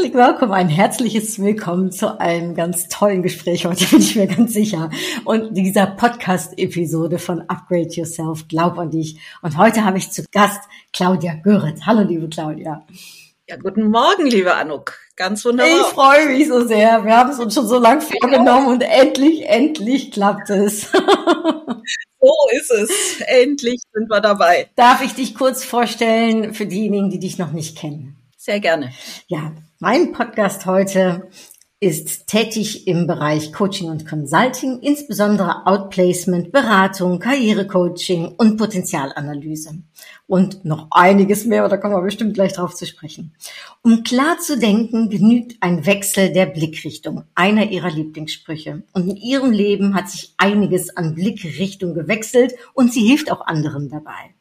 Herzlich willkommen, ein herzliches Willkommen zu einem ganz tollen Gespräch heute, bin ich mir ganz sicher. Und dieser Podcast-Episode von Upgrade Yourself, Glaub an dich. Und heute habe ich zu Gast Claudia Göritz. Hallo, liebe Claudia. Ja, guten Morgen, liebe Anuk. Ganz wunderbar. Ich freue mich so sehr. Wir haben es uns schon so lange vorgenommen und endlich, endlich klappt es. so ist es. Endlich sind wir dabei. Darf ich dich kurz vorstellen für diejenigen, die dich noch nicht kennen? Sehr gerne. Ja, mein Podcast heute ist tätig im Bereich Coaching und Consulting, insbesondere Outplacement, Beratung, Karrierecoaching und Potenzialanalyse. Und noch einiges mehr, da kommen wir bestimmt gleich drauf zu sprechen. Um klar zu denken, genügt ein Wechsel der Blickrichtung, einer ihrer Lieblingssprüche. Und in ihrem Leben hat sich einiges an Blickrichtung gewechselt und sie hilft auch anderen dabei.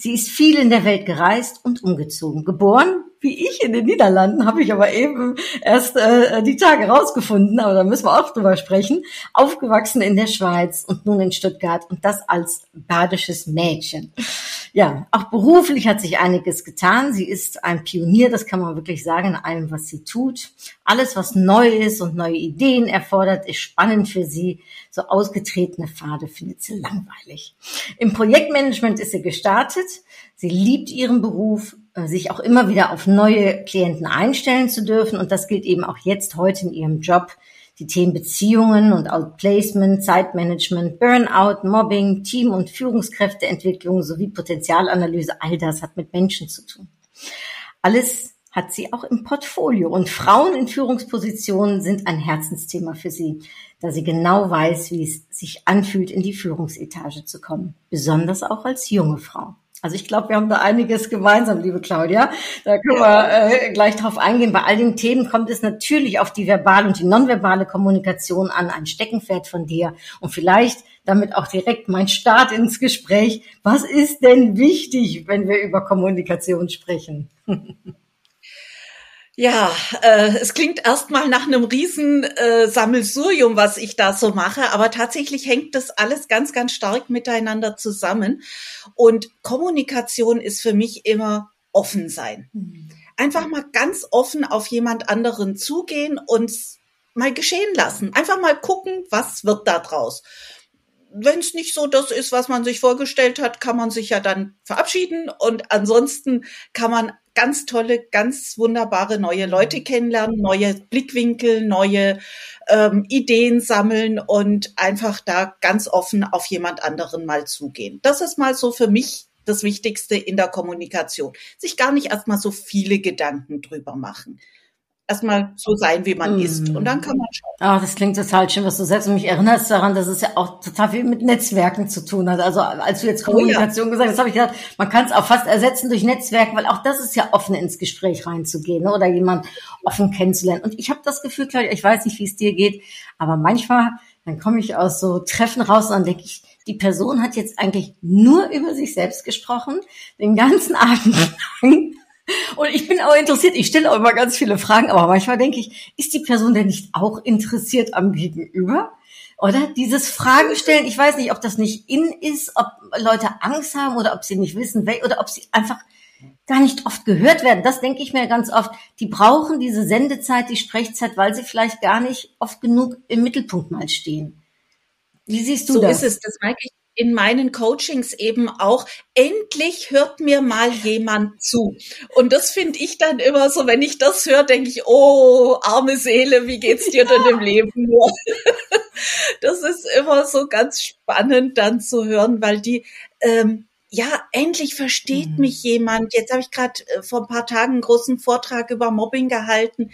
Sie ist viel in der Welt gereist und umgezogen. Geboren wie ich in den Niederlanden, habe ich aber eben erst äh, die Tage rausgefunden, aber da müssen wir auch drüber sprechen. Aufgewachsen in der Schweiz und nun in Stuttgart und das als badisches Mädchen. Ja, auch beruflich hat sich einiges getan. Sie ist ein Pionier, das kann man wirklich sagen, in allem, was sie tut. Alles, was neu ist und neue Ideen erfordert, ist spannend für sie. So ausgetretene Pfade findet sie langweilig. Im Projektmanagement ist sie gestartet. Sie liebt ihren Beruf, äh, sich auch immer wieder auf neue Klienten einstellen zu dürfen. Und das gilt eben auch jetzt heute in ihrem Job. Die Themen Beziehungen und Outplacement, Zeitmanagement, Burnout, Mobbing, Team- und Führungskräfteentwicklung sowie Potenzialanalyse, all das hat mit Menschen zu tun. Alles hat sie auch im Portfolio und Frauen in Führungspositionen sind ein Herzensthema für sie, da sie genau weiß, wie es sich anfühlt, in die Führungsetage zu kommen, besonders auch als junge Frau. Also ich glaube, wir haben da einiges gemeinsam, liebe Claudia. Da können wir äh, gleich drauf eingehen. Bei all den Themen kommt es natürlich auf die verbale und die nonverbale Kommunikation an, ein Steckenpferd von dir. Und vielleicht damit auch direkt mein Start ins Gespräch. Was ist denn wichtig, wenn wir über Kommunikation sprechen? Ja, äh, es klingt erstmal nach einem riesen äh, Sammelsurium, was ich da so mache, aber tatsächlich hängt das alles ganz, ganz stark miteinander zusammen. Und Kommunikation ist für mich immer offen sein. Mhm. Einfach mal ganz offen auf jemand anderen zugehen und mal geschehen lassen. Einfach mal gucken, was wird da draus wenn es nicht so das ist, was man sich vorgestellt hat, kann man sich ja dann verabschieden und ansonsten kann man ganz tolle, ganz wunderbare neue Leute kennenlernen, neue Blickwinkel, neue ähm, Ideen sammeln und einfach da ganz offen auf jemand anderen mal zugehen. Das ist mal so für mich das Wichtigste in der Kommunikation. Sich gar nicht erstmal so viele Gedanken drüber machen erstmal so sein, wie man mm. ist. Und dann kann man schauen. Ah, das klingt total schön, was du sagst. Und mich erinnerst daran, dass es ja auch total viel mit Netzwerken zu tun hat. Also als du jetzt Kommunikation oh, ja. gesagt hast, habe ich gedacht, man kann es auch fast ersetzen durch Netzwerken, weil auch das ist ja offen ins Gespräch reinzugehen ne? oder jemand offen kennenzulernen. Und ich habe das Gefühl, Claudia, ich weiß nicht, wie es dir geht, aber manchmal, dann komme ich aus so Treffen raus und dann denke ich, die Person hat jetzt eigentlich nur über sich selbst gesprochen, den ganzen Abend lang. Und ich bin auch interessiert, ich stelle auch immer ganz viele Fragen, aber manchmal denke ich, ist die Person denn nicht auch interessiert am Gegenüber? Oder dieses Fragen stellen, ich weiß nicht, ob das nicht in ist, ob Leute Angst haben oder ob sie nicht wissen, oder ob sie einfach gar nicht oft gehört werden. Das denke ich mir ganz oft. Die brauchen diese Sendezeit, die Sprechzeit, weil sie vielleicht gar nicht oft genug im Mittelpunkt mal stehen. Wie siehst du so das? So ist es. Das merke ich in meinen Coachings eben auch, endlich hört mir mal jemand zu. Und das finde ich dann immer so, wenn ich das höre, denke ich, oh, arme Seele, wie geht's dir denn im Leben nur? das ist immer so ganz spannend dann zu hören, weil die, ähm, ja, endlich versteht mhm. mich jemand. Jetzt habe ich gerade äh, vor ein paar Tagen einen großen Vortrag über Mobbing gehalten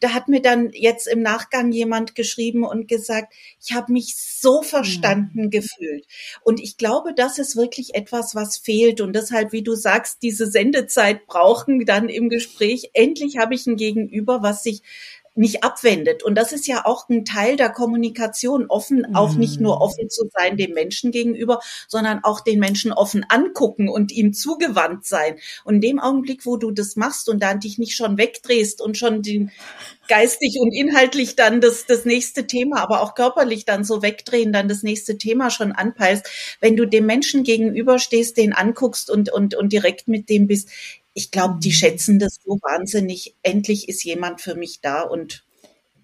da hat mir dann jetzt im Nachgang jemand geschrieben und gesagt, ich habe mich so verstanden mhm. gefühlt. Und ich glaube, das ist wirklich etwas, was fehlt. Und deshalb, wie du sagst, diese Sendezeit brauchen dann im Gespräch. Endlich habe ich ein Gegenüber, was sich nicht abwendet. Und das ist ja auch ein Teil der Kommunikation, offen, mhm. auch nicht nur mhm. offen zu sein dem Menschen gegenüber, sondern auch den Menschen offen angucken und ihm zugewandt sein. Und in dem Augenblick, wo du das machst und dann dich nicht schon wegdrehst und schon den geistig und inhaltlich dann das, das nächste Thema, aber auch körperlich dann so wegdrehen, dann das nächste Thema schon anpeilst. Wenn du dem Menschen gegenüberstehst, den anguckst und, und, und direkt mit dem bist, ich glaube, die mhm. schätzen das so wahnsinnig. Endlich ist jemand für mich da und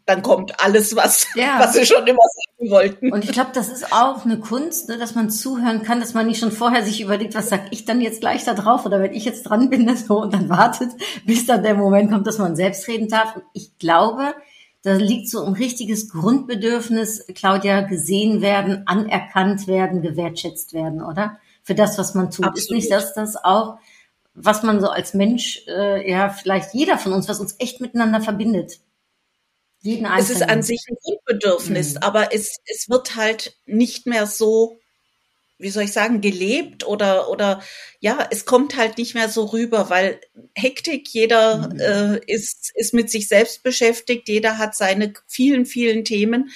dann kommt alles, was, ja. was sie schon immer sagen wollten. Und ich glaube, das ist auch eine Kunst, ne, dass man zuhören kann, dass man nicht schon vorher sich überlegt, was sag ich dann jetzt gleich da drauf oder wenn ich jetzt dran bin so und dann wartet, bis dann der Moment kommt, dass man selbst reden darf. Und ich glaube, da liegt so ein richtiges Grundbedürfnis, Claudia, gesehen werden, anerkannt werden, gewertschätzt werden, oder? Für das, was man tut. Absolut. Ist nicht das, das auch was man so als Mensch, äh, ja, vielleicht jeder von uns, was uns echt miteinander verbindet. Jeden Einzelnen. Es ist an sich ein Grundbedürfnis, mhm. aber es, es wird halt nicht mehr so, wie soll ich sagen, gelebt oder, oder ja, es kommt halt nicht mehr so rüber, weil Hektik, jeder mhm. äh, ist, ist mit sich selbst beschäftigt, jeder hat seine vielen, vielen Themen,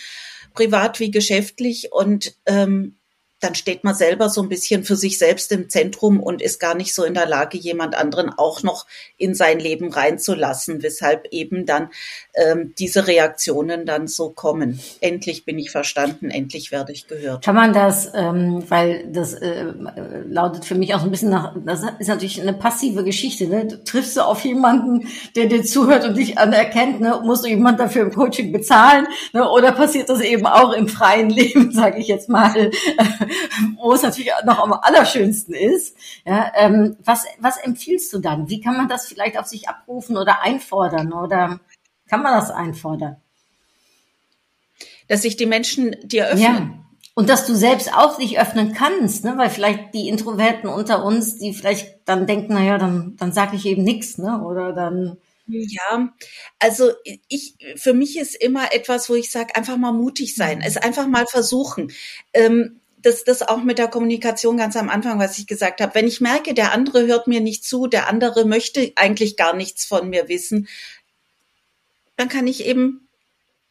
privat wie geschäftlich und ähm, dann steht man selber so ein bisschen für sich selbst im Zentrum und ist gar nicht so in der Lage, jemand anderen auch noch in sein Leben reinzulassen, weshalb eben dann ähm, diese Reaktionen dann so kommen. Endlich bin ich verstanden, endlich werde ich gehört. Kann man das, ähm, weil das äh, lautet für mich auch ein bisschen nach, das ist natürlich eine passive Geschichte. Ne? Du triffst du auf jemanden, der dir zuhört und dich anerkennt, ne? musst du jemand dafür im Coaching bezahlen ne? oder passiert das eben auch im freien Leben, sage ich jetzt mal wo es natürlich noch am allerschönsten ist. Ja, ähm, was, was empfiehlst du dann? Wie kann man das vielleicht auf sich abrufen oder einfordern? Oder kann man das einfordern? Dass sich die Menschen dir öffnen. Ja. Und dass du selbst auch dich öffnen kannst, ne? weil vielleicht die Introverten unter uns, die vielleicht dann denken, naja, dann, dann sage ich eben nichts, ne? Oder dann ja, also ich, für mich ist immer etwas, wo ich sage, einfach mal mutig sein, es einfach mal versuchen. Ähm, das, das auch mit der Kommunikation ganz am Anfang, was ich gesagt habe. Wenn ich merke, der andere hört mir nicht zu, der andere möchte eigentlich gar nichts von mir wissen, dann kann ich eben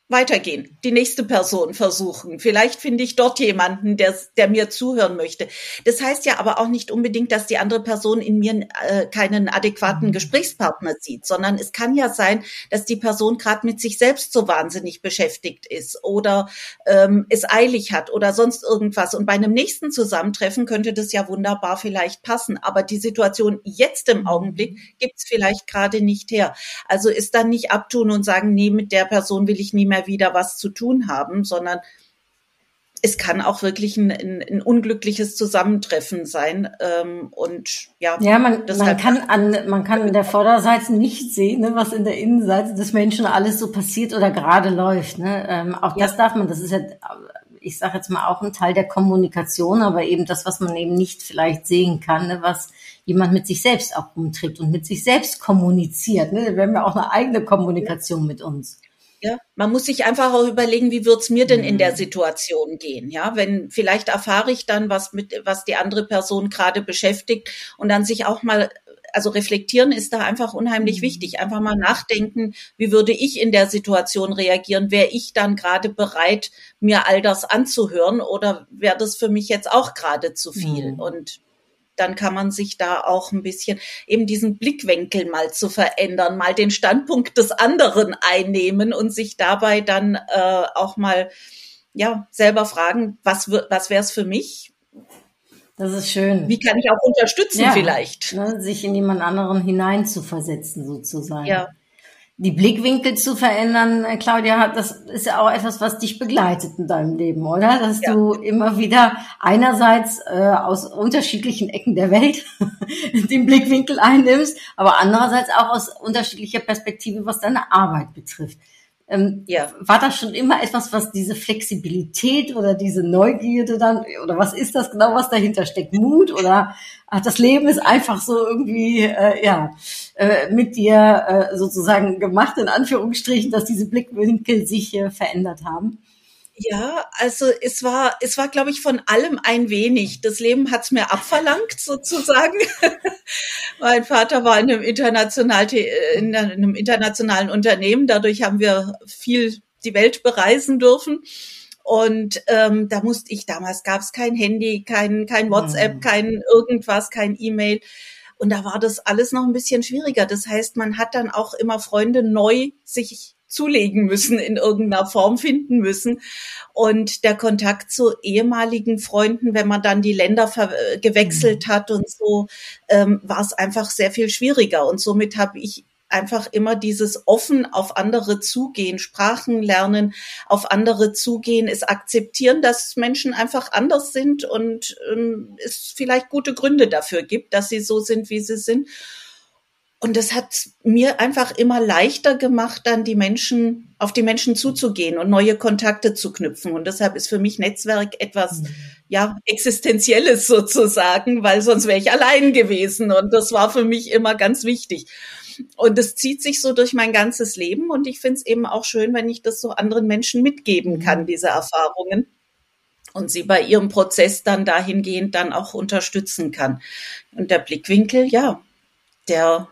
weitergehen, die nächste Person versuchen. Vielleicht finde ich dort jemanden, der, der mir zuhören möchte. Das heißt ja aber auch nicht unbedingt, dass die andere Person in mir äh, keinen adäquaten mhm. Gesprächspartner sieht, sondern es kann ja sein, dass die Person gerade mit sich selbst so wahnsinnig beschäftigt ist oder ähm, es eilig hat oder sonst irgendwas. Und bei einem nächsten Zusammentreffen könnte das ja wunderbar vielleicht passen. Aber die Situation jetzt im Augenblick mhm. gibt's vielleicht gerade nicht her. Also ist dann nicht abtun und sagen, nee, mit der Person will ich nie mehr mehr wieder was zu tun haben, sondern es kann auch wirklich ein, ein, ein unglückliches Zusammentreffen sein. Ähm, und ja, ja man, man kann an man kann in der Vorderseite nicht sehen, ne, was in der Innenseite des Menschen alles so passiert oder gerade läuft. Ne? Ähm, auch ja. das darf man. Das ist ja, ich sage jetzt mal auch ein Teil der Kommunikation, aber eben das, was man eben nicht vielleicht sehen kann, ne, was jemand mit sich selbst auch umträgt und mit sich selbst kommuniziert. Ne? Wir haben ja auch eine eigene Kommunikation mit uns. Ja, man muss sich einfach auch überlegen, wie wird's mir denn in der mhm. Situation gehen? Ja, wenn vielleicht erfahre ich dann, was mit, was die andere Person gerade beschäftigt und dann sich auch mal, also reflektieren ist da einfach unheimlich mhm. wichtig. Einfach mal nachdenken, wie würde ich in der Situation reagieren? Wäre ich dann gerade bereit, mir all das anzuhören oder wäre das für mich jetzt auch gerade zu viel? Mhm. Und dann kann man sich da auch ein bisschen eben diesen Blickwinkel mal zu verändern, mal den Standpunkt des anderen einnehmen und sich dabei dann äh, auch mal ja selber fragen, was was wäre es für mich? Das ist schön. Wie kann ich auch unterstützen ja, vielleicht? Ne, sich in jemand anderen hineinzuversetzen sozusagen. Ja die Blickwinkel zu verändern, äh, Claudia, das ist ja auch etwas, was dich begleitet in deinem Leben, oder? Dass ja. du immer wieder einerseits äh, aus unterschiedlichen Ecken der Welt den Blickwinkel einnimmst, aber andererseits auch aus unterschiedlicher Perspektive, was deine Arbeit betrifft. Ähm, ja. War das schon immer etwas, was diese Flexibilität oder diese Neugierde dann, oder was ist das genau, was dahinter steckt? Mut oder ach, das Leben ist einfach so irgendwie, äh, ja, äh, mit dir äh, sozusagen gemacht, in Anführungsstrichen, dass diese Blickwinkel sich äh, verändert haben? Ja, also es war, es war, glaube ich, von allem ein wenig. Das Leben hat's mir abverlangt, sozusagen. mein Vater war in einem, international, in einem internationalen Unternehmen. Dadurch haben wir viel die Welt bereisen dürfen. Und ähm, da musste ich, damals gab es kein Handy, kein, kein WhatsApp, mhm. kein irgendwas, kein E-Mail. Und da war das alles noch ein bisschen schwieriger. Das heißt, man hat dann auch immer Freunde neu sich zulegen müssen, in irgendeiner Form finden müssen. Und der Kontakt zu ehemaligen Freunden, wenn man dann die Länder gewechselt mhm. hat und so, ähm, war es einfach sehr viel schwieriger. Und somit habe ich einfach immer dieses offen auf andere zugehen, Sprachen lernen, auf andere zugehen, es akzeptieren, dass Menschen einfach anders sind und ähm, es vielleicht gute Gründe dafür gibt, dass sie so sind, wie sie sind. Und das hat mir einfach immer leichter gemacht, dann die Menschen, auf die Menschen zuzugehen und neue Kontakte zu knüpfen. Und deshalb ist für mich Netzwerk etwas, mhm. ja, existenzielles sozusagen, weil sonst wäre ich allein gewesen. Und das war für mich immer ganz wichtig. Und das zieht sich so durch mein ganzes Leben. Und ich finde es eben auch schön, wenn ich das so anderen Menschen mitgeben mhm. kann, diese Erfahrungen und sie bei ihrem Prozess dann dahingehend dann auch unterstützen kann. Und der Blickwinkel, ja, der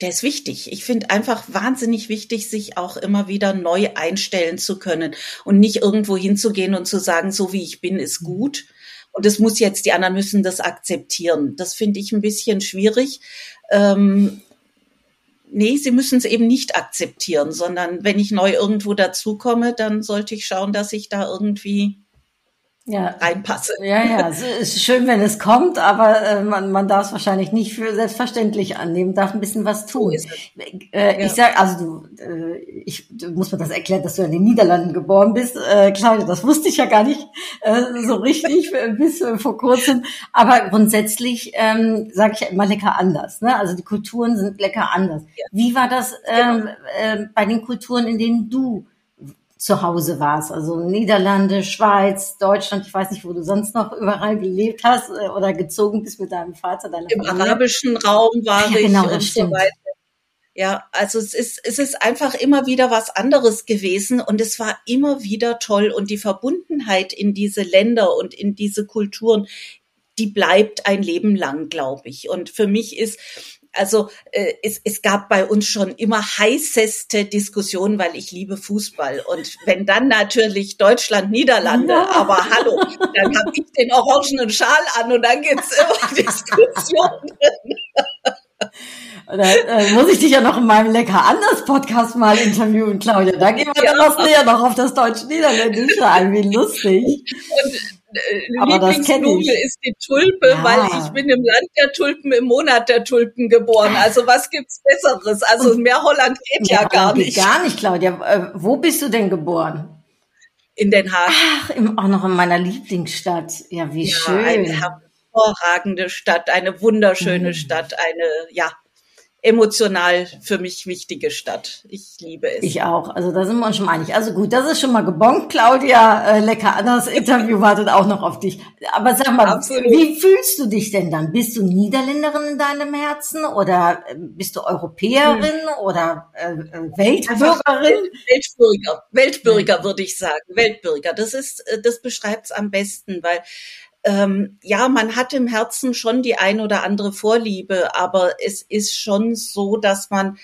der ist wichtig. Ich finde einfach wahnsinnig wichtig, sich auch immer wieder neu einstellen zu können und nicht irgendwo hinzugehen und zu sagen, so wie ich bin, ist gut. Und das muss jetzt, die anderen müssen das akzeptieren. Das finde ich ein bisschen schwierig. Ähm, nee, sie müssen es eben nicht akzeptieren, sondern wenn ich neu irgendwo dazukomme, dann sollte ich schauen, dass ich da irgendwie ja. reinpasse. Ja, ja, es ist schön, wenn es kommt, aber äh, man, man darf es wahrscheinlich nicht für selbstverständlich annehmen, darf ein bisschen was tun. So äh, ja. Ich sag, also du, äh, ich du muss mir das erklären, dass du in den Niederlanden geboren bist. Äh, Claudia, das wusste ich ja gar nicht äh, so richtig bis äh, vor kurzem. Aber grundsätzlich ähm, sage ich ja immer lecker anders. Ne? Also die Kulturen sind lecker anders. Ja. Wie war das ähm, äh, bei den Kulturen, in denen du zu Hause warst. Also Niederlande, Schweiz, Deutschland, ich weiß nicht, wo du sonst noch überall gelebt hast äh, oder gezogen bist mit deinem Vater, deiner Im Familie. arabischen Raum war ja, ich genau, und so weiter. Ja, also es ist, es ist einfach immer wieder was anderes gewesen und es war immer wieder toll und die Verbundenheit in diese Länder und in diese Kulturen, die bleibt ein Leben lang, glaube ich. Und für mich ist also äh, es, es gab bei uns schon immer heißeste Diskussionen, weil ich liebe Fußball. Und wenn dann natürlich Deutschland, Niederlande, ja. aber hallo, dann habe ich den orangenen Schal an und dann gibt's immer Diskussionen. Da äh, muss ich dich ja noch in meinem Lecker anders Podcast mal interviewen, Claudia. Da gehen wir ja. dann noch näher noch auf das Deutsch-Niederländische ein. Wie lustig. Und Lieblingsblume ist die Tulpe, ja. weil ich bin im Land der Tulpen, im Monat der Tulpen geboren. Also was gibt's Besseres? Also mehr Holland geht ja, ja gar nicht. Gar nicht, Claudia. Äh, wo bist du denn geboren? In Den Haag. Ach, im, auch noch in meiner Lieblingsstadt. Ja, wie ja, schön. Eine hervorragende Stadt, eine wunderschöne mhm. Stadt, eine, ja, emotional für mich wichtige Stadt. Ich liebe es. Ich auch. Also da sind wir uns schon einig. Also gut, das ist schon mal gebongt, Claudia. Äh, lecker. Das Interview wartet auch noch auf dich. Aber sag mal, Absolut. wie fühlst du dich denn dann? Bist du Niederländerin in deinem Herzen oder äh, bist du Europäerin hm. oder äh, äh Weltbürgerin? Weltbürger, Weltbürger hm. würde ich sagen. Weltbürger. Das ist, äh, das beschreibt es am besten, weil ähm, ja, man hat im Herzen schon die ein oder andere Vorliebe, aber es ist schon so, dass man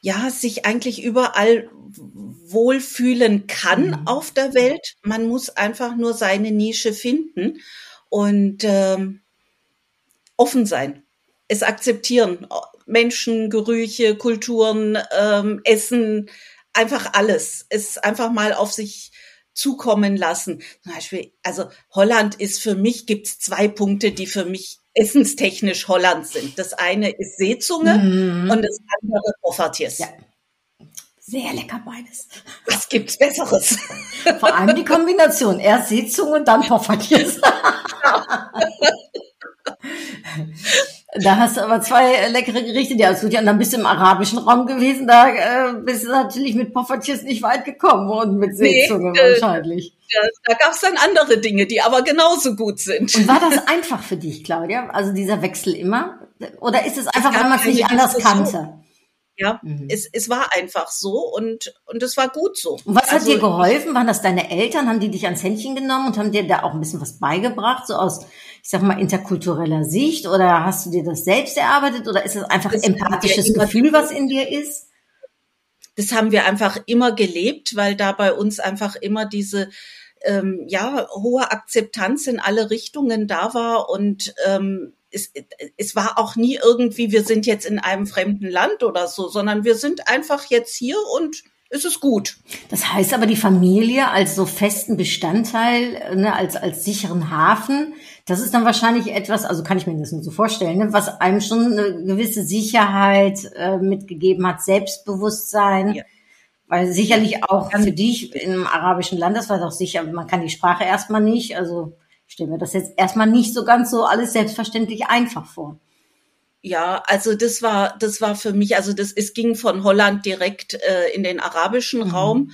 ja sich eigentlich überall wohlfühlen kann mhm. auf der Welt. Man muss einfach nur seine Nische finden und ähm, offen sein, es akzeptieren. Menschen, Gerüche, Kulturen, ähm, Essen, einfach alles. Es einfach mal auf sich zukommen lassen. Zum Beispiel, also Holland ist für mich, gibt es zwei Punkte, die für mich essenstechnisch Holland sind. Das eine ist Seezunge mm. und das andere Poffertjes. Ja. Sehr lecker beides. Was gibt's Besseres? Vor allem die Kombination. Erst Seezunge und dann Poffertjes. Da hast du aber zwei leckere Gerichte, die ausgesucht. Ja, und dann bist du im arabischen Raum gewesen. Da äh, bist du natürlich mit Poffertjes nicht weit gekommen und mit Seezunge nee, äh, wahrscheinlich. Da, da gab es dann andere Dinge, die aber genauso gut sind. Und war das einfach für dich, Claudia? Also dieser Wechsel immer? Oder ist es einfach, weil man es nicht anders kannte? Ja, mhm. es, es war einfach so und, und es war gut so. Und was also, hat dir geholfen? Waren das deine Eltern? Haben die dich ans Händchen genommen und haben dir da auch ein bisschen was beigebracht, so aus, ich sag mal, interkultureller Sicht? Oder hast du dir das selbst erarbeitet? Oder ist es einfach das empathisches Gefühl, was in dir ist? Das haben wir einfach immer gelebt, weil da bei uns einfach immer diese ähm, ja hohe Akzeptanz in alle Richtungen da war und ähm, es, es war auch nie irgendwie, wir sind jetzt in einem fremden Land oder so, sondern wir sind einfach jetzt hier und es ist gut. Das heißt aber, die Familie als so festen Bestandteil, ne, als, als sicheren Hafen, das ist dann wahrscheinlich etwas, also kann ich mir das nur so vorstellen, ne, was einem schon eine gewisse Sicherheit äh, mitgegeben hat, Selbstbewusstsein. Ja. Weil sicherlich auch für dich im arabischen Land, das war doch sicher, man kann die Sprache erstmal nicht, also ich stelle mir das jetzt erstmal nicht so ganz so alles selbstverständlich einfach vor. Ja, also das war das war für mich, also das es ging von Holland direkt äh, in den arabischen mhm. Raum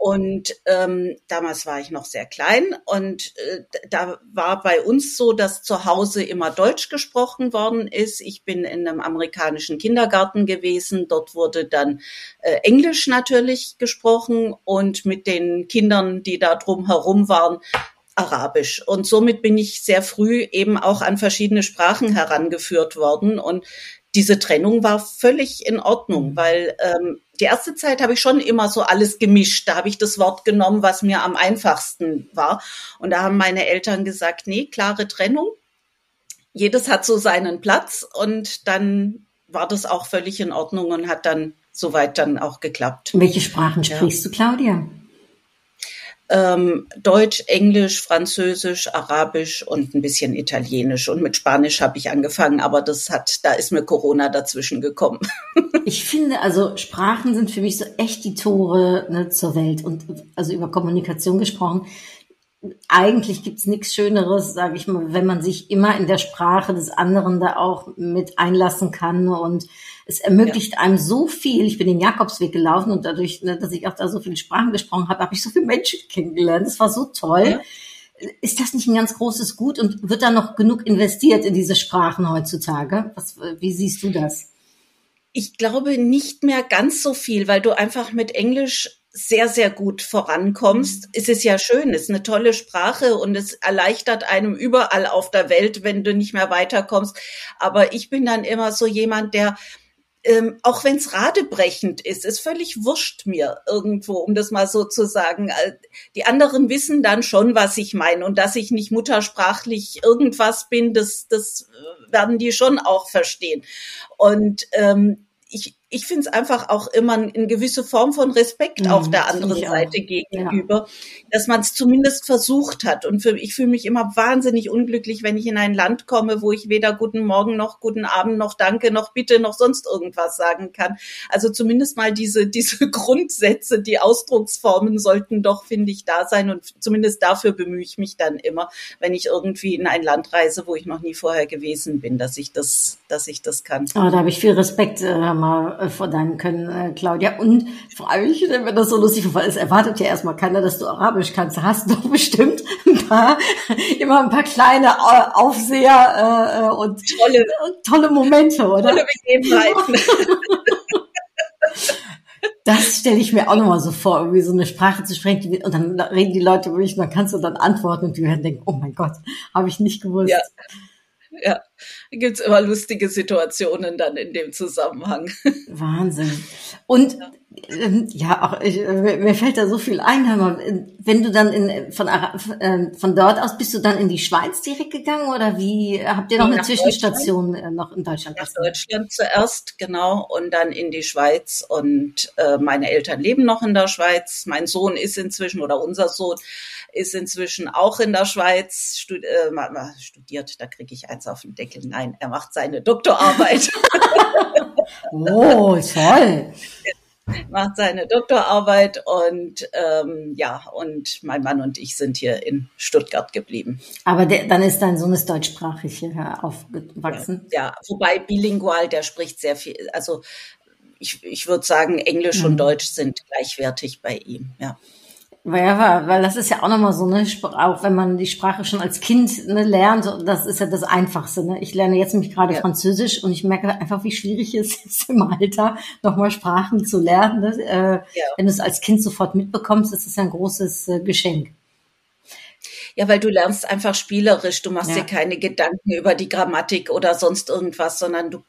und ähm, damals war ich noch sehr klein und äh, da war bei uns so, dass zu Hause immer Deutsch gesprochen worden ist. Ich bin in einem amerikanischen Kindergarten gewesen. Dort wurde dann äh, Englisch natürlich gesprochen und mit den Kindern, die da drum herum waren, Arabisch. Und somit bin ich sehr früh eben auch an verschiedene Sprachen herangeführt worden. Und diese Trennung war völlig in Ordnung, mhm. weil ähm, die erste Zeit habe ich schon immer so alles gemischt. Da habe ich das Wort genommen, was mir am einfachsten war. Und da haben meine Eltern gesagt, nee, klare Trennung. Jedes hat so seinen Platz und dann war das auch völlig in Ordnung und hat dann soweit dann auch geklappt. Welche Sprachen sprichst ja. du, Claudia? Ähm, Deutsch, Englisch, Französisch, Arabisch und ein bisschen Italienisch. Und mit Spanisch habe ich angefangen, aber das hat, da ist mir Corona dazwischen gekommen. ich finde, also Sprachen sind für mich so echt die Tore ne, zur Welt. Und also über Kommunikation gesprochen, eigentlich gibt's nichts Schöneres, sage ich mal, wenn man sich immer in der Sprache des anderen da auch mit einlassen kann und es ermöglicht ja. einem so viel. Ich bin den Jakobsweg gelaufen und dadurch, ne, dass ich auch da so viele Sprachen gesprochen habe, habe ich so viele Menschen kennengelernt. Das war so toll. Ja. Ist das nicht ein ganz großes Gut und wird da noch genug investiert in diese Sprachen heutzutage? Was, wie siehst du das? Ich glaube nicht mehr ganz so viel, weil du einfach mit Englisch sehr, sehr gut vorankommst. Mhm. Es ist ja schön, es ist eine tolle Sprache und es erleichtert einem überall auf der Welt, wenn du nicht mehr weiterkommst. Aber ich bin dann immer so jemand, der ähm, auch wenn es radebrechend ist, ist völlig wurscht mir irgendwo, um das mal so zu sagen. Äh, die anderen wissen dann schon, was ich meine und dass ich nicht muttersprachlich irgendwas bin, das, das werden die schon auch verstehen. Und ähm, ich, finde es einfach auch immer eine gewisse Form von Respekt mhm, auf der anderen Seite gegenüber, ja. dass man es zumindest versucht hat. Und für, ich fühle mich immer wahnsinnig unglücklich, wenn ich in ein Land komme, wo ich weder guten Morgen noch guten Abend noch Danke noch Bitte noch sonst irgendwas sagen kann. Also zumindest mal diese, diese Grundsätze, die Ausdrucksformen sollten doch, finde ich, da sein. Und zumindest dafür bemühe ich mich dann immer, wenn ich irgendwie in ein Land reise, wo ich noch nie vorher gewesen bin, dass ich das, dass ich das kann. Oh, da habe ich viel Respekt, äh, mal äh, verdanken können, äh, Claudia. Und vor allem, ich mir das so lustig vor, es erwartet ja erstmal keiner, dass du Arabisch kannst. Da hast du doch bestimmt ein paar, immer ein paar kleine äh, Aufseher äh, äh und tolle, tolle Momente, oder? Tolle Begebenheiten. Das stelle ich mir auch nochmal so vor, irgendwie so eine Sprache zu sprechen und dann reden die Leute über mich und dann kannst du dann antworten und die werden denken, oh mein Gott, habe ich nicht gewusst. Ja ja, gibt's immer lustige Situationen dann in dem Zusammenhang. Wahnsinn. Und ja, ähm, ja auch ich, mir fällt da so viel ein, Hammer. Wenn du dann in, von, äh, von dort aus bist du dann in die Schweiz direkt gegangen oder wie habt ihr noch eine Zwischenstation äh, noch in Deutschland? Nach Deutschland zuerst, genau, und dann in die Schweiz. Und äh, meine Eltern leben noch in der Schweiz. Mein Sohn ist inzwischen oder unser Sohn ist inzwischen auch in der Schweiz stud äh, studiert, da kriege ich eins auf den Deckel. Nein, er macht seine Doktorarbeit. oh, toll. macht seine Doktorarbeit und ähm, ja, und mein Mann und ich sind hier in Stuttgart geblieben. Aber der, dann ist dein Sohn ist deutschsprachig hier aufgewachsen. Ja, ja, wobei bilingual, der spricht sehr viel, also ich, ich würde sagen, Englisch mhm. und Deutsch sind gleichwertig bei ihm, ja. Ja, weil das ist ja auch nochmal so, ne, auch wenn man die Sprache schon als Kind ne, lernt, das ist ja das Einfachste. Ne? Ich lerne jetzt nämlich gerade ja. Französisch und ich merke einfach, wie schwierig es ist im Alter, nochmal Sprachen zu lernen. Ne? Äh, ja. Wenn du es als Kind sofort mitbekommst, ist es ja ein großes äh, Geschenk. Ja, weil du lernst einfach spielerisch, du machst ja. dir keine Gedanken über die Grammatik oder sonst irgendwas, sondern du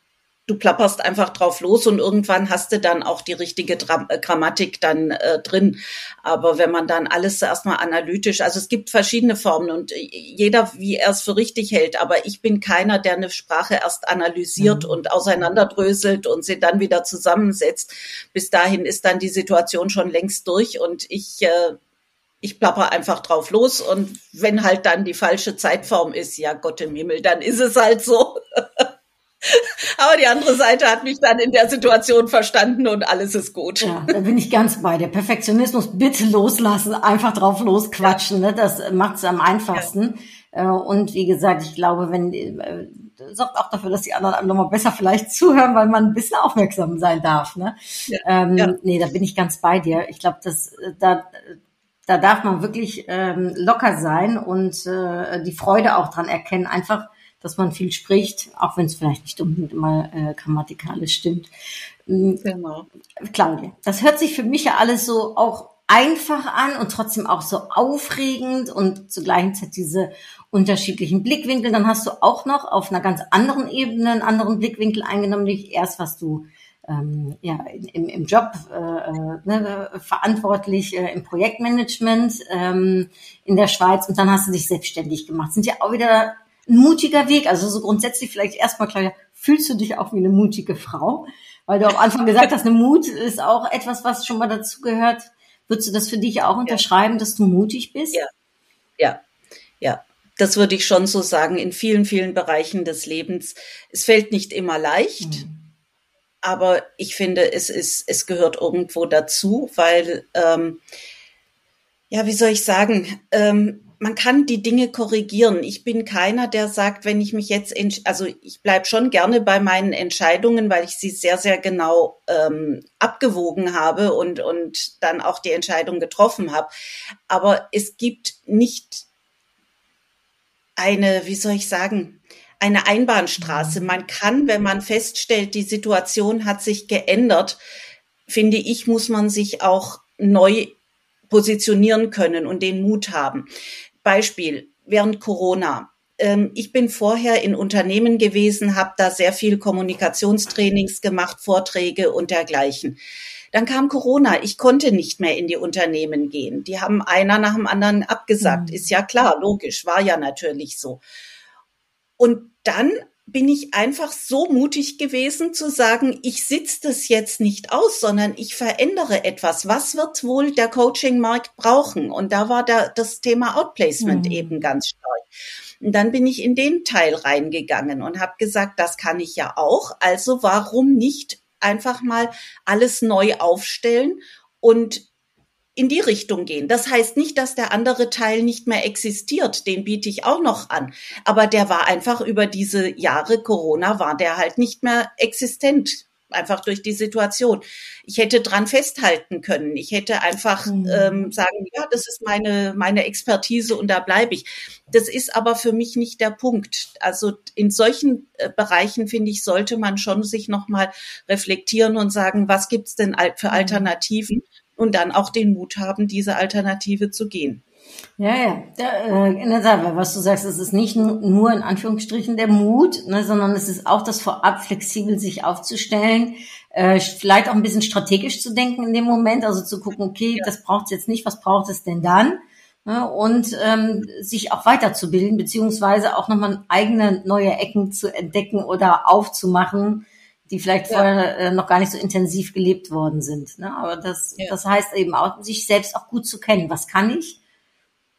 du plapperst einfach drauf los und irgendwann hast du dann auch die richtige Dra äh, Grammatik dann äh, drin. Aber wenn man dann alles erstmal analytisch, also es gibt verschiedene Formen und jeder, wie er es für richtig hält. Aber ich bin keiner, der eine Sprache erst analysiert mhm. und auseinanderdröselt und sie dann wieder zusammensetzt. Bis dahin ist dann die Situation schon längst durch und ich äh, ich plapper einfach drauf los und wenn halt dann die falsche Zeitform ist, ja Gott im Himmel, dann ist es halt so. Aber die andere Seite hat mich dann in der Situation verstanden und alles ist gut. Ja, da bin ich ganz bei dir. Perfektionismus bitte loslassen, einfach drauf losquatschen. Ne? Das macht es am einfachsten. Ja. Äh, und wie gesagt, ich glaube, wenn äh, sorgt auch dafür, dass die anderen nochmal besser vielleicht zuhören, weil man ein bisschen aufmerksam sein darf. Ne? Ja. Ähm, ja. Nee, da bin ich ganz bei dir. Ich glaube, dass äh, da da darf man wirklich ähm, locker sein und äh, die Freude auch dran erkennen, einfach dass man viel spricht, auch wenn es vielleicht nicht unbedingt immer äh, grammatikalisch stimmt. Mhm. Genau. Claudia, das hört sich für mich ja alles so auch einfach an und trotzdem auch so aufregend und zur gleichen Zeit diese unterschiedlichen Blickwinkel. Dann hast du auch noch auf einer ganz anderen Ebene einen anderen Blickwinkel eingenommen, nämlich erst, was du ähm, ja, im, im Job äh, äh, ne, verantwortlich äh, im Projektmanagement ähm, in der Schweiz und dann hast du dich selbstständig gemacht. Sind ja auch wieder ein mutiger Weg. Also so grundsätzlich vielleicht erstmal klar, fühlst du dich auch wie eine mutige Frau? Weil du am Anfang gesagt hast, eine Mut ist auch etwas, was schon mal dazu gehört. Würdest du das für dich auch unterschreiben, ja. dass du mutig bist? Ja, ja, ja. Das würde ich schon so sagen, in vielen, vielen Bereichen des Lebens. Es fällt nicht immer leicht, mhm. aber ich finde, es ist, es gehört irgendwo dazu, weil, ähm, ja, wie soll ich sagen, ähm, man kann die Dinge korrigieren. Ich bin keiner, der sagt, wenn ich mich jetzt, also ich bleib schon gerne bei meinen Entscheidungen, weil ich sie sehr, sehr genau ähm, abgewogen habe und, und dann auch die Entscheidung getroffen habe. Aber es gibt nicht eine, wie soll ich sagen, eine Einbahnstraße. Man kann, wenn man feststellt, die Situation hat sich geändert, finde ich, muss man sich auch neu positionieren können und den Mut haben. Beispiel während Corona. Ähm, ich bin vorher in Unternehmen gewesen, habe da sehr viel Kommunikationstrainings gemacht, Vorträge und dergleichen. Dann kam Corona. Ich konnte nicht mehr in die Unternehmen gehen. Die haben einer nach dem anderen abgesagt. Mhm. Ist ja klar, logisch, war ja natürlich so. Und dann bin ich einfach so mutig gewesen zu sagen, ich sitze das jetzt nicht aus, sondern ich verändere etwas. Was wird wohl der Coaching-Markt brauchen? Und da war da das Thema Outplacement mhm. eben ganz stark. Und dann bin ich in den Teil reingegangen und habe gesagt, das kann ich ja auch. Also warum nicht einfach mal alles neu aufstellen und in die Richtung gehen. Das heißt nicht, dass der andere Teil nicht mehr existiert. Den biete ich auch noch an. Aber der war einfach über diese Jahre Corona war der halt nicht mehr existent. Einfach durch die Situation. Ich hätte dran festhalten können. Ich hätte einfach mhm. ähm, sagen, ja, das ist meine, meine Expertise und da bleibe ich. Das ist aber für mich nicht der Punkt. Also in solchen äh, Bereichen, finde ich, sollte man schon sich nochmal reflektieren und sagen, was gibt's denn für mhm. Und dann auch den Mut haben, diese Alternative zu gehen. Ja, ja, ja äh, in der Tat, was du sagst, es ist nicht nur in Anführungsstrichen der Mut, ne, sondern es ist auch das vorab flexibel sich aufzustellen, äh, vielleicht auch ein bisschen strategisch zu denken in dem Moment, also zu gucken, okay, ja. das braucht es jetzt nicht, was braucht es denn dann? Ne, und ähm, sich auch weiterzubilden, beziehungsweise auch nochmal eigene neue Ecken zu entdecken oder aufzumachen, die vielleicht ja. vorher äh, noch gar nicht so intensiv gelebt worden sind. Ne? Aber das, ja. das heißt eben auch, sich selbst auch gut zu kennen. Was kann ich?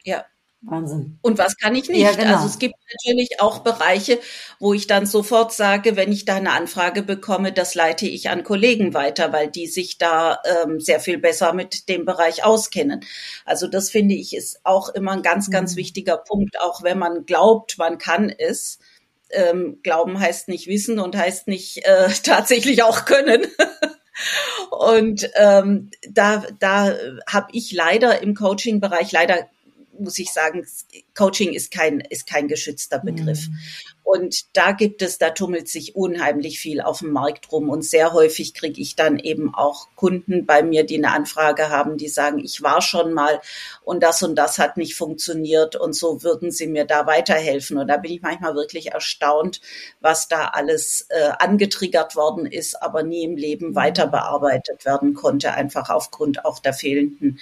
Ja. Wahnsinn. Und was kann ich nicht? Ja, genau. Also es gibt natürlich auch Bereiche, wo ich dann sofort sage, wenn ich da eine Anfrage bekomme, das leite ich an Kollegen weiter, weil die sich da ähm, sehr viel besser mit dem Bereich auskennen. Also das finde ich ist auch immer ein ganz, ganz mhm. wichtiger Punkt, auch wenn man glaubt, man kann es. Ähm, Glauben heißt nicht wissen und heißt nicht äh, tatsächlich auch können. und ähm, da, da habe ich leider im Coaching-Bereich leider muss ich sagen, Coaching ist kein, ist kein geschützter Begriff. Mhm. Und da gibt es, da tummelt sich unheimlich viel auf dem Markt rum. Und sehr häufig kriege ich dann eben auch Kunden bei mir, die eine Anfrage haben, die sagen, ich war schon mal und das und das hat nicht funktioniert und so würden sie mir da weiterhelfen. Und da bin ich manchmal wirklich erstaunt, was da alles äh, angetriggert worden ist, aber nie im Leben mhm. weiter bearbeitet werden konnte, einfach aufgrund auch der fehlenden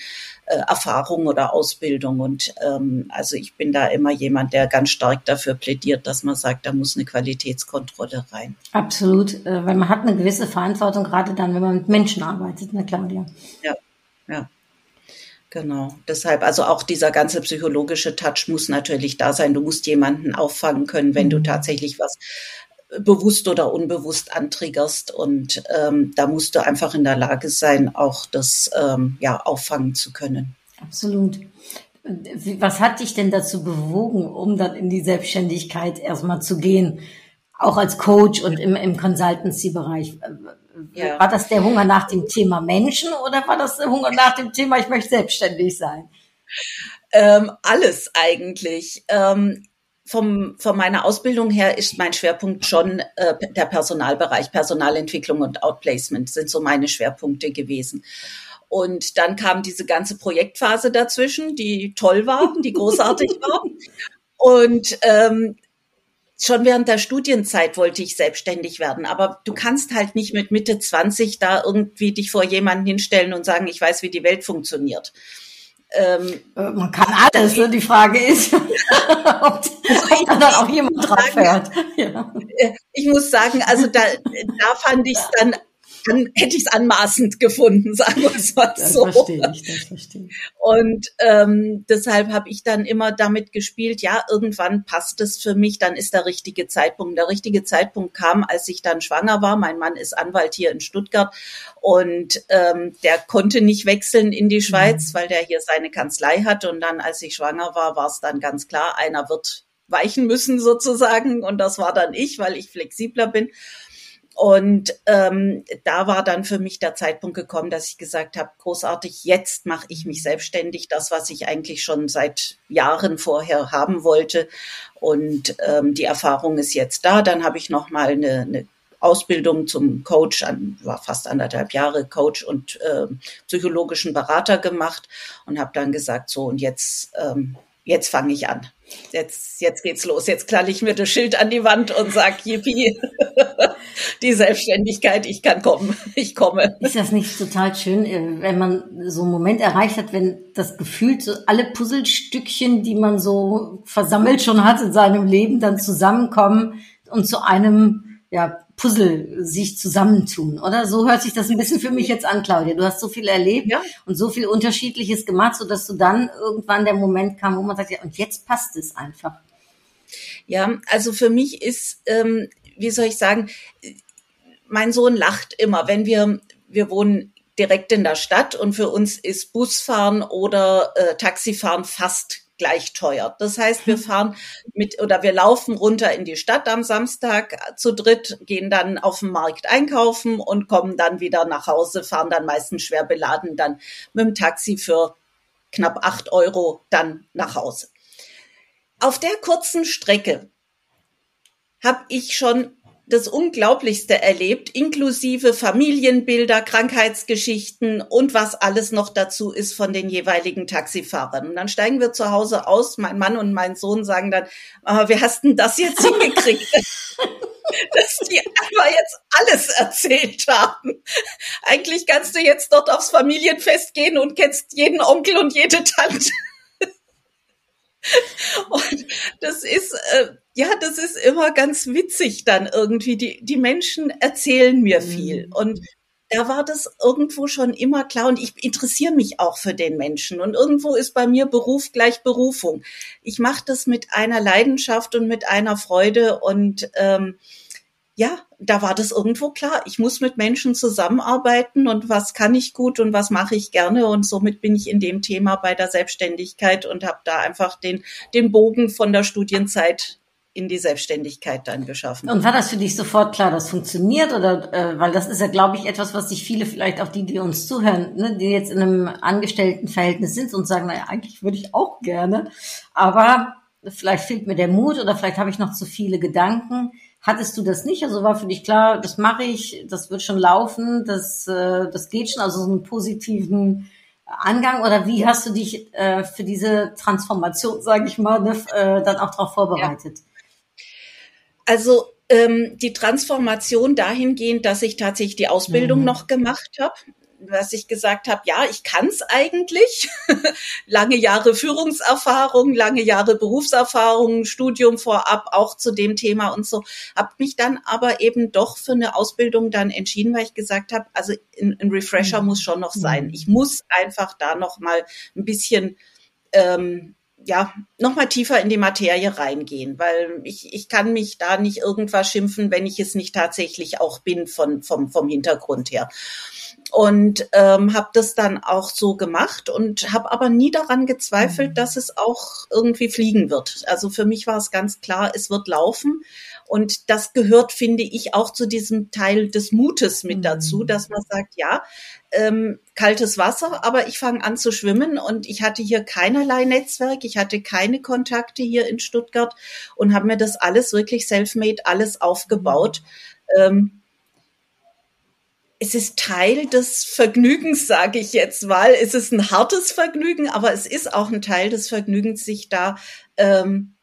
äh, Erfahrung oder Ausbildung. Und ähm, also ich bin da immer jemand, der ganz stark dafür plädiert, dass man sagt, da muss eine Qualitätskontrolle rein. Absolut, äh, weil man hat eine gewisse Verantwortung, gerade dann, wenn man mit Menschen arbeitet, ne, Claudia? Ja, ja. Genau. Deshalb, also auch dieser ganze psychologische Touch muss natürlich da sein. Du musst jemanden auffangen können, wenn du mhm. tatsächlich was bewusst oder unbewusst antriggerst. Und ähm, da musst du einfach in der Lage sein, auch das ähm, ja auffangen zu können. Absolut. Was hat dich denn dazu bewogen, um dann in die Selbstständigkeit erstmal zu gehen? Auch als Coach und im, im Consultancy-Bereich. Ja. War das der Hunger nach dem Thema Menschen oder war das der Hunger nach dem Thema, ich möchte selbstständig sein? Ähm, alles eigentlich. Ähm, vom, von meiner Ausbildung her ist mein Schwerpunkt schon äh, der Personalbereich, Personalentwicklung und Outplacement sind so meine Schwerpunkte gewesen. Und dann kam diese ganze Projektphase dazwischen, die toll war, die großartig war. Und ähm, schon während der Studienzeit wollte ich selbstständig werden. Aber du kannst halt nicht mit Mitte 20 da irgendwie dich vor jemanden hinstellen und sagen, ich weiß, wie die Welt funktioniert. Ähm, äh, Man kann alles, ne? die Frage ist, ob, ob dann auch jemand drauf hört. Ja. Äh, ich muss sagen, also da, da fand ich es dann an, hätte ich es anmaßend gefunden, sagen wir es mal das so. Verstehe ich, das verstehe ich. Und ähm, deshalb habe ich dann immer damit gespielt, ja, irgendwann passt es für mich, dann ist der richtige Zeitpunkt. Der richtige Zeitpunkt kam, als ich dann schwanger war. Mein Mann ist Anwalt hier in Stuttgart und ähm, der konnte nicht wechseln in die Schweiz, mhm. weil der hier seine Kanzlei hat. Und dann, als ich schwanger war, war es dann ganz klar, einer wird weichen müssen sozusagen. Und das war dann ich, weil ich flexibler bin. Und ähm, da war dann für mich der Zeitpunkt gekommen, dass ich gesagt habe, großartig, jetzt mache ich mich selbstständig, das, was ich eigentlich schon seit Jahren vorher haben wollte. Und ähm, die Erfahrung ist jetzt da. Dann habe ich noch mal eine, eine Ausbildung zum Coach, war fast anderthalb Jahre Coach und äh, psychologischen Berater gemacht und habe dann gesagt, so und jetzt ähm, jetzt fange ich an. Jetzt, jetzt geht's los. Jetzt klalle ich mir das Schild an die Wand und sag, yippie, die Selbstständigkeit, ich kann kommen, ich komme. Ist das nicht total schön, äh, wenn man so einen Moment erreicht hat, wenn das Gefühl, so alle Puzzlestückchen, die man so versammelt schon hat in seinem Leben, dann zusammenkommen und zu einem ja, Puzzle sich zusammentun, oder? So hört sich das ein bisschen für mich jetzt an, Claudia. Du hast so viel erlebt ja. und so viel Unterschiedliches gemacht, so dass du dann irgendwann der Moment kam, wo man sagt, ja, und jetzt passt es einfach. Ja, also für mich ist, ähm, wie soll ich sagen, mein Sohn lacht immer, wenn wir, wir wohnen direkt in der Stadt und für uns ist Busfahren oder äh, Taxifahren fast gleich teuer. Das heißt, wir hm. fahren mit oder wir laufen runter in die Stadt am Samstag zu dritt, gehen dann auf dem Markt einkaufen und kommen dann wieder nach Hause, fahren dann meistens schwer beladen dann mit dem Taxi für knapp acht Euro dann nach Hause. Auf der kurzen Strecke habe ich schon das Unglaublichste erlebt, inklusive Familienbilder, Krankheitsgeschichten und was alles noch dazu ist von den jeweiligen Taxifahrern. Und dann steigen wir zu Hause aus. Mein Mann und mein Sohn sagen dann, aber wie hast denn das jetzt hingekriegt? dass die einfach jetzt alles erzählt haben. Eigentlich kannst du jetzt dort aufs Familienfest gehen und kennst jeden Onkel und jede Tante. Und das ist, äh, ja, das ist immer ganz witzig dann irgendwie. Die, die Menschen erzählen mir viel. Mhm. Und da war das irgendwo schon immer klar und ich interessiere mich auch für den Menschen und irgendwo ist bei mir Beruf gleich Berufung. Ich mache das mit einer Leidenschaft und mit einer Freude und ähm, ja, da war das irgendwo klar. Ich muss mit Menschen zusammenarbeiten und was kann ich gut und was mache ich gerne und somit bin ich in dem Thema bei der Selbstständigkeit und habe da einfach den den Bogen von der Studienzeit in die Selbstständigkeit dann geschaffen. Und war das für dich sofort klar, das funktioniert oder äh, weil das ist ja, glaube ich, etwas, was sich viele vielleicht auch die, die uns zuhören, ne, die jetzt in einem Angestelltenverhältnis sind und sagen, naja, eigentlich würde ich auch gerne, aber vielleicht fehlt mir der Mut oder vielleicht habe ich noch zu viele Gedanken. Hattest du das nicht? Also war für dich klar, das mache ich, das wird schon laufen, das, äh, das geht schon, also so einen positiven Angang oder wie hast du dich äh, für diese Transformation, sage ich mal, ne, äh, dann auch darauf vorbereitet? Also ähm, die Transformation dahingehend, dass ich tatsächlich die Ausbildung mhm. noch gemacht habe, dass ich gesagt habe, ja, ich kann's eigentlich. lange Jahre Führungserfahrung, lange Jahre Berufserfahrung, Studium vorab auch zu dem Thema und so. Habe mich dann aber eben doch für eine Ausbildung dann entschieden, weil ich gesagt habe, also ein, ein Refresher mhm. muss schon noch sein. Mhm. Ich muss einfach da noch mal ein bisschen ähm, ja, noch mal tiefer in die Materie reingehen, weil ich, ich kann mich da nicht irgendwas schimpfen, wenn ich es nicht tatsächlich auch bin von, vom, vom Hintergrund her. Und ähm, habe das dann auch so gemacht und habe aber nie daran gezweifelt, mhm. dass es auch irgendwie fliegen wird. Also für mich war es ganz klar, es wird laufen. Und das gehört, finde ich, auch zu diesem Teil des Mutes mit dazu, mhm. dass man sagt, ja, ähm, kaltes Wasser, aber ich fange an zu schwimmen und ich hatte hier keinerlei Netzwerk, ich hatte keine Kontakte hier in Stuttgart und habe mir das alles wirklich self-made, alles aufgebaut. Ähm, es ist Teil des Vergnügens, sage ich jetzt mal. Es ist ein hartes Vergnügen, aber es ist auch ein Teil des Vergnügens, sich da ähm,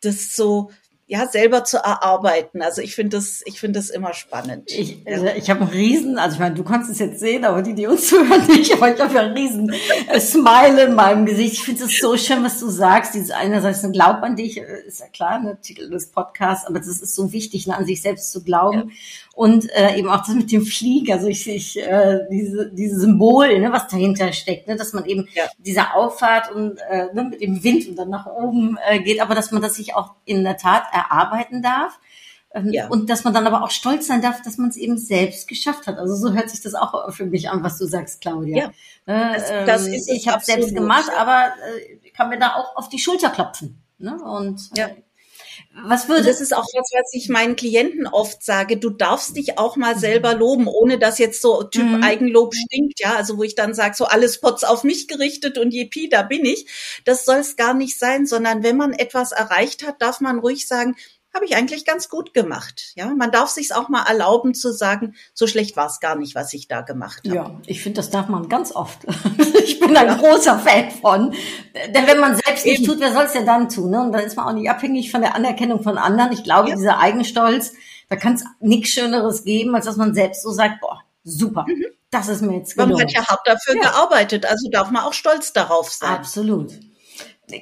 das so ja selber zu erarbeiten. Also ich finde das, ich finde das immer spannend. Ich, also ich habe einen riesen, also ich meine, du kannst es jetzt sehen, aber die, die uns zuhören, nicht. Aber ich habe ja einen riesen äh, Smile in meinem Gesicht. Ich finde es so schön, was du sagst. Dieses einerseits ein Glaub an dich äh, ist ja klar, der ne, Titel des Podcasts, aber das ist so wichtig, ne, an sich selbst zu glauben. Ja und äh, eben auch das mit dem Flieger, also ich, ich äh, diese diese Symbol, ne, was dahinter steckt, ne, dass man eben ja. diese Auffahrt und äh, ne, mit dem Wind und dann nach oben äh, geht, aber dass man das sich auch in der Tat erarbeiten darf. Ähm, ja. Und dass man dann aber auch stolz sein darf, dass man es eben selbst geschafft hat. Also so hört sich das auch für mich an, was du sagst, Claudia. Ja, äh, das, das ähm, ist ich habe selbst gemacht, aber äh, kann mir da auch auf die Schulter klopfen. Ne? Und ja. Äh, was würde das ist auch was, was ich meinen Klienten oft sage. Du darfst dich auch mal selber mhm. loben, ohne dass jetzt so Typ mhm. Eigenlob stinkt, ja. Also wo ich dann sage, so alles Pots auf mich gerichtet und jepi, da bin ich. Das soll es gar nicht sein, sondern wenn man etwas erreicht hat, darf man ruhig sagen, habe ich eigentlich ganz gut gemacht. Ja, man darf sich auch mal erlauben zu sagen, so schlecht war es gar nicht, was ich da gemacht habe. Ja, ich finde, das darf man ganz oft. ich bin ein ja. großer Fan von. Denn wenn man selbst Eben. nicht tut, wer soll es denn dann tun? Ne? Und dann ist man auch nicht abhängig von der Anerkennung von anderen. Ich glaube, ja. dieser Eigenstolz, da kann es nichts Schöneres geben, als dass man selbst so sagt, boah, super. Mhm. Das ist mir jetzt gelungen. Man hat ja hart dafür ja. gearbeitet, also darf man auch stolz darauf sein. Absolut.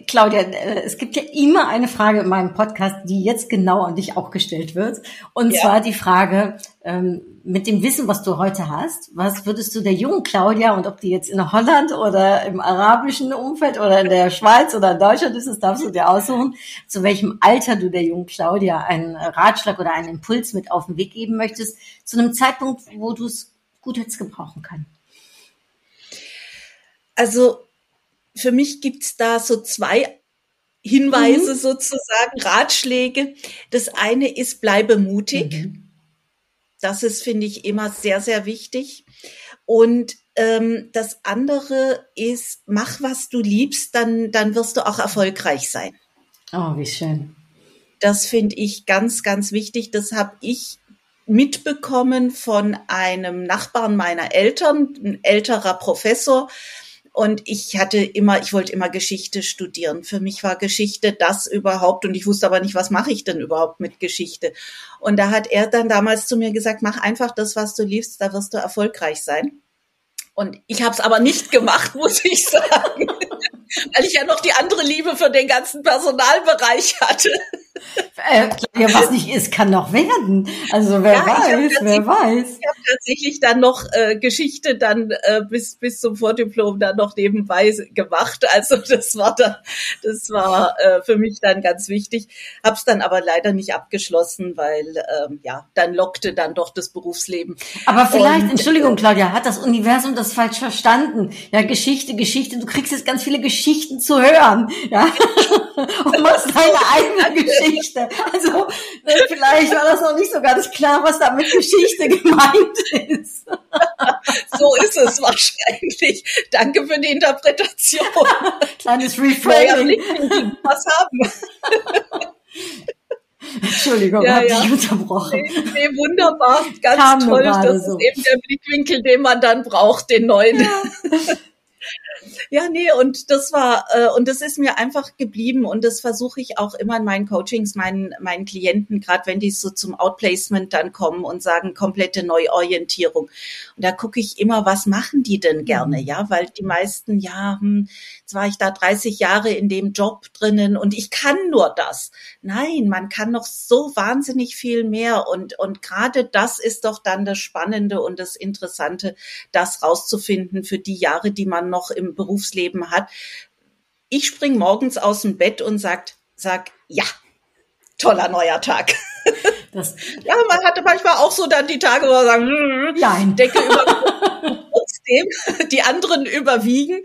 Claudia, äh, es gibt ja immer eine Frage in meinem Podcast, die jetzt genau an dich auch gestellt wird. Und ja. zwar die Frage, ähm, mit dem Wissen, was du heute hast, was würdest du der jungen Claudia, und ob die jetzt in Holland oder im arabischen Umfeld oder in der Schweiz oder in Deutschland ist, das darfst du dir aussuchen, zu welchem Alter du der jungen Claudia einen Ratschlag oder einen Impuls mit auf den Weg geben möchtest, zu einem Zeitpunkt, wo du es gut jetzt gebrauchen kannst? Also für mich gibt's da so zwei Hinweise mhm. sozusagen, Ratschläge. Das eine ist, bleibe mutig. Mhm. Das ist, finde ich, immer sehr, sehr wichtig. Und ähm, das andere ist, mach, was du liebst, dann, dann wirst du auch erfolgreich sein. Oh, wie schön. Das finde ich ganz, ganz wichtig. Das habe ich mitbekommen von einem Nachbarn meiner Eltern, ein älterer Professor, und ich hatte immer, ich wollte immer Geschichte studieren. Für mich war Geschichte das überhaupt und ich wusste aber nicht, was mache ich denn überhaupt mit Geschichte. Und da hat er dann damals zu mir gesagt, mach einfach das, was du liebst, da wirst du erfolgreich sein. Und ich habe es aber nicht gemacht, muss ich sagen, weil ich ja noch die andere Liebe für den ganzen Personalbereich hatte. Äh, ja, was nicht ist, kann noch werden. Also wer ja, weiß, wer weiß. Ich habe tatsächlich dann noch äh, Geschichte dann äh, bis bis zum Vordiplom dann noch nebenbei gemacht. Also das war dann, das war äh, für mich dann ganz wichtig. Hab's dann aber leider nicht abgeschlossen, weil ähm, ja dann lockte dann doch das Berufsleben. Aber vielleicht, Und, Entschuldigung, Claudia, hat das Universum das falsch verstanden? Ja, Geschichte, Geschichte. Du kriegst jetzt ganz viele Geschichten zu hören, ja, und machst deine eigene Geschichte. Also äh, vielleicht war das noch nicht so ganz klar, was da mit Geschichte gemeint ist. so ist es wahrscheinlich. Danke für die Interpretation. Kleines Reframing. Was haben. Entschuldigung, ja, hab ja. dich unterbrochen. Nee, nee, wunderbar, ganz Kam toll. Das so. ist eben der Blickwinkel, den man dann braucht, den neuen. Ja. Ja, nee, und das war, äh, und das ist mir einfach geblieben und das versuche ich auch immer in meinen Coachings, meinen, meinen Klienten, gerade wenn die so zum Outplacement dann kommen und sagen, komplette Neuorientierung. Und da gucke ich immer, was machen die denn gerne, mhm. ja, weil die meisten, ja, hm, jetzt war ich da 30 Jahre in dem Job drinnen und ich kann nur das. Nein, man kann noch so wahnsinnig viel mehr und, und gerade das ist doch dann das Spannende und das Interessante, das rauszufinden für die Jahre, die man noch im Berufsleben hat. Ich spring morgens aus dem Bett und sagt, sag, ja, toller neuer Tag. Das ja, man hatte manchmal auch so dann die Tage, wo man hm, Nein. Decke über trotzdem, die anderen überwiegen.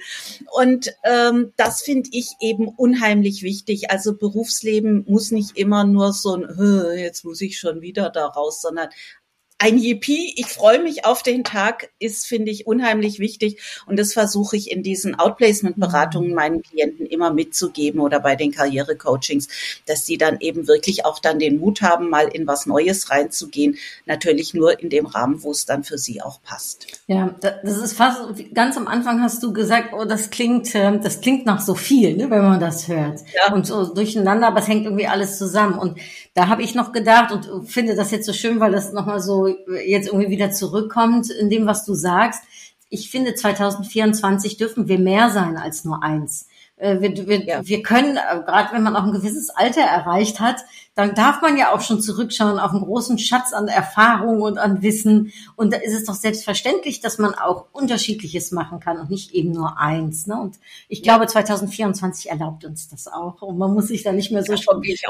Und ähm, das finde ich eben unheimlich wichtig. Also Berufsleben muss nicht immer nur so ein, jetzt muss ich schon wieder da raus, sondern ein Yippie, ich freue mich auf den Tag, ist, finde ich, unheimlich wichtig. Und das versuche ich in diesen Outplacement-Beratungen meinen Klienten immer mitzugeben oder bei den Karriere-Coachings, dass sie dann eben wirklich auch dann den Mut haben, mal in was Neues reinzugehen. Natürlich nur in dem Rahmen, wo es dann für sie auch passt. Ja, das ist fast, ganz am Anfang hast du gesagt, oh, das klingt, ähm, das klingt nach so viel, ne, wenn man das hört. Ja. Und so durcheinander, aber es hängt irgendwie alles zusammen. Und da habe ich noch gedacht und finde das jetzt so schön, weil das nochmal so jetzt irgendwie wieder zurückkommt in dem, was du sagst. Ich finde, 2024 dürfen wir mehr sein als nur eins. Äh, wir, wir, ja. wir können, äh, gerade wenn man auch ein gewisses Alter erreicht hat, dann darf man ja auch schon zurückschauen auf einen großen Schatz an Erfahrung und an Wissen. Und da ist es doch selbstverständlich, dass man auch Unterschiedliches machen kann und nicht eben nur eins. Ne? Und ich glaube, 2024 erlaubt uns das auch. Und man muss sich da nicht mehr so,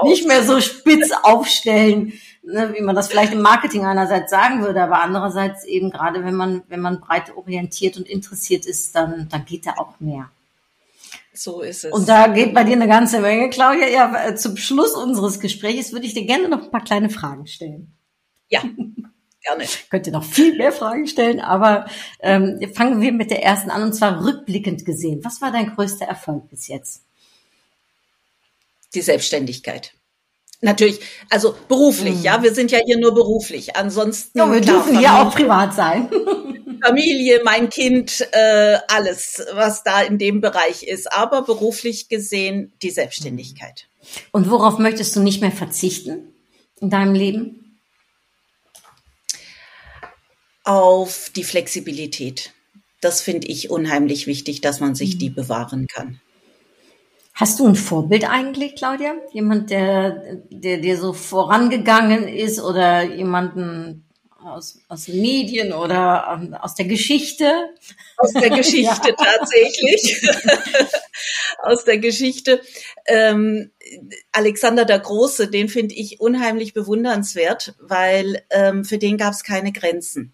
nicht mehr so spitz aufstellen, ne, wie man das vielleicht im Marketing einerseits sagen würde, aber andererseits eben gerade, wenn man, wenn man breit orientiert und interessiert ist, dann, dann geht da auch mehr. So ist es. Und da geht bei dir eine ganze Menge. Claudia, ja, äh, zum Schluss unseres Gesprächs würde ich dir gerne noch ein paar kleine Fragen stellen. Ja, gerne. Ich könnte noch viel mehr Fragen stellen, aber ähm, fangen wir mit der ersten an und zwar rückblickend gesehen. Was war dein größter Erfolg bis jetzt? Die Selbstständigkeit. Natürlich, also beruflich, mhm. ja, wir sind ja hier nur beruflich. Ansonsten. Ja, wir klar, dürfen hier auch privat sein. Familie, mein Kind, äh, alles, was da in dem Bereich ist. Aber beruflich gesehen die Selbstständigkeit. Und worauf möchtest du nicht mehr verzichten in deinem Leben? Auf die Flexibilität. Das finde ich unheimlich wichtig, dass man sich die bewahren kann. Hast du ein Vorbild eigentlich, Claudia? Jemand, der, der dir so vorangegangen ist oder jemanden, aus, aus Medien oder ähm, aus der Geschichte? Aus der Geschichte tatsächlich. aus der Geschichte. Ähm, Alexander der Große, den finde ich unheimlich bewundernswert, weil ähm, für den gab es keine Grenzen.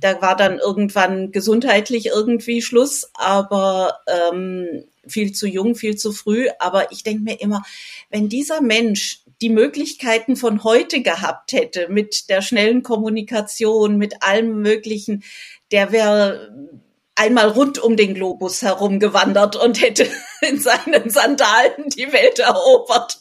Da war dann irgendwann gesundheitlich irgendwie Schluss, aber ähm, viel zu jung, viel zu früh. Aber ich denke mir immer, wenn dieser Mensch die Möglichkeiten von heute gehabt hätte, mit der schnellen Kommunikation, mit allem Möglichen, der wäre einmal rund um den Globus herumgewandert und hätte in seinen Sandalen die Welt erobert.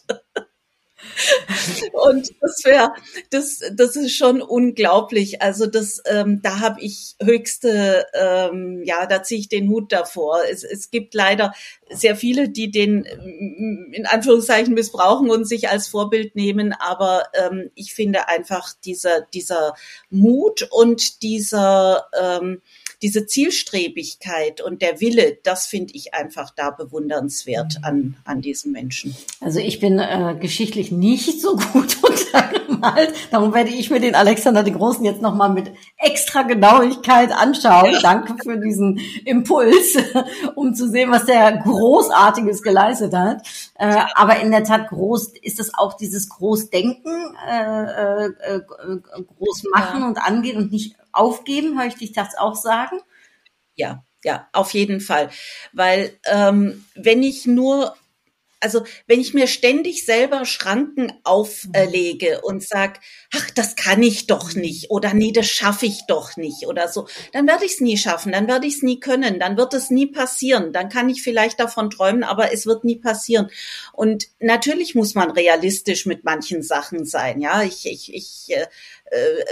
Und das wäre, das, das ist schon unglaublich. Also das, ähm, da habe ich höchste, ähm, ja, da ziehe ich den Hut davor. Es, es gibt leider sehr viele, die den mm, in Anführungszeichen missbrauchen und sich als Vorbild nehmen. Aber ähm, ich finde einfach dieser, dieser Mut und dieser ähm, diese Zielstrebigkeit und der Wille, das finde ich einfach da bewundernswert an, an diesen Menschen. Also ich bin äh, geschichtlich nicht so gut untergemalt. Darum werde ich mir den Alexander den Großen jetzt nochmal mit extra Genauigkeit anschauen. Danke für diesen Impuls, um zu sehen, was der Großartiges geleistet hat. Äh, aber in der Tat groß ist es auch dieses Großdenken, äh, äh, äh groß machen ja. und angehen und nicht aufgeben, höre ich dich das auch sagen? Ja, ja, auf jeden Fall. Weil ähm, wenn ich nur also wenn ich mir ständig selber Schranken auferlege mhm. und sag, ach, das kann ich doch nicht oder nee, das schaffe ich doch nicht oder so, dann werde ich es nie schaffen, dann werde ich es nie können, dann wird es nie passieren, dann kann ich vielleicht davon träumen, aber es wird nie passieren. Und natürlich muss man realistisch mit manchen Sachen sein, ja, ich, ich, ich äh, äh,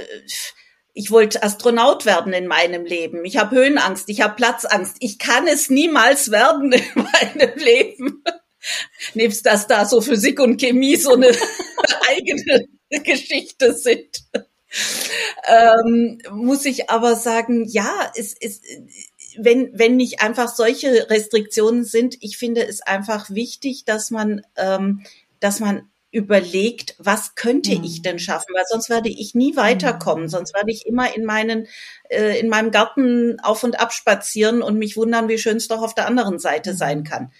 ich wollte Astronaut werden in meinem Leben. Ich habe Höhenangst, ich habe Platzangst. Ich kann es niemals werden in meinem Leben. Nebst dass da so Physik und Chemie so eine eigene Geschichte sind. Ähm, muss ich aber sagen, ja, es ist, wenn, wenn nicht einfach solche Restriktionen sind, ich finde es einfach wichtig, dass man, ähm, dass man überlegt, was könnte mhm. ich denn schaffen, weil sonst werde ich nie weiterkommen, mhm. sonst werde ich immer in meinen äh, in meinem Garten auf und ab spazieren und mich wundern, wie schön es doch auf der anderen Seite sein mhm. kann.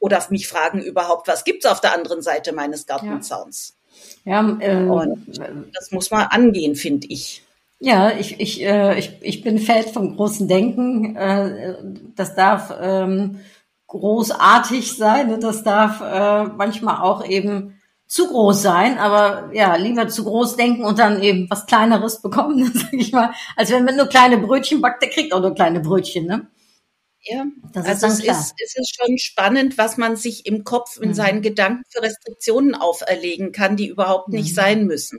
Oder mich fragen überhaupt, was gibt's auf der anderen Seite meines Gartenzauns? Ja, ja äh, und das muss man angehen, finde ich. Ja, ich, ich, äh, ich, ich bin Fan vom großen Denken. Äh, das darf ähm, großartig sein. Ne? Das darf äh, manchmal auch eben zu groß sein, aber ja, lieber zu groß denken und dann eben was Kleineres bekommen, sag ich mal, als wenn man nur kleine Brötchen backt, der kriegt auch nur kleine Brötchen, ne? Ja, das also ist es, ist, es ist schon spannend, was man sich im Kopf, in mhm. seinen Gedanken für Restriktionen auferlegen kann, die überhaupt nicht mhm. sein müssen.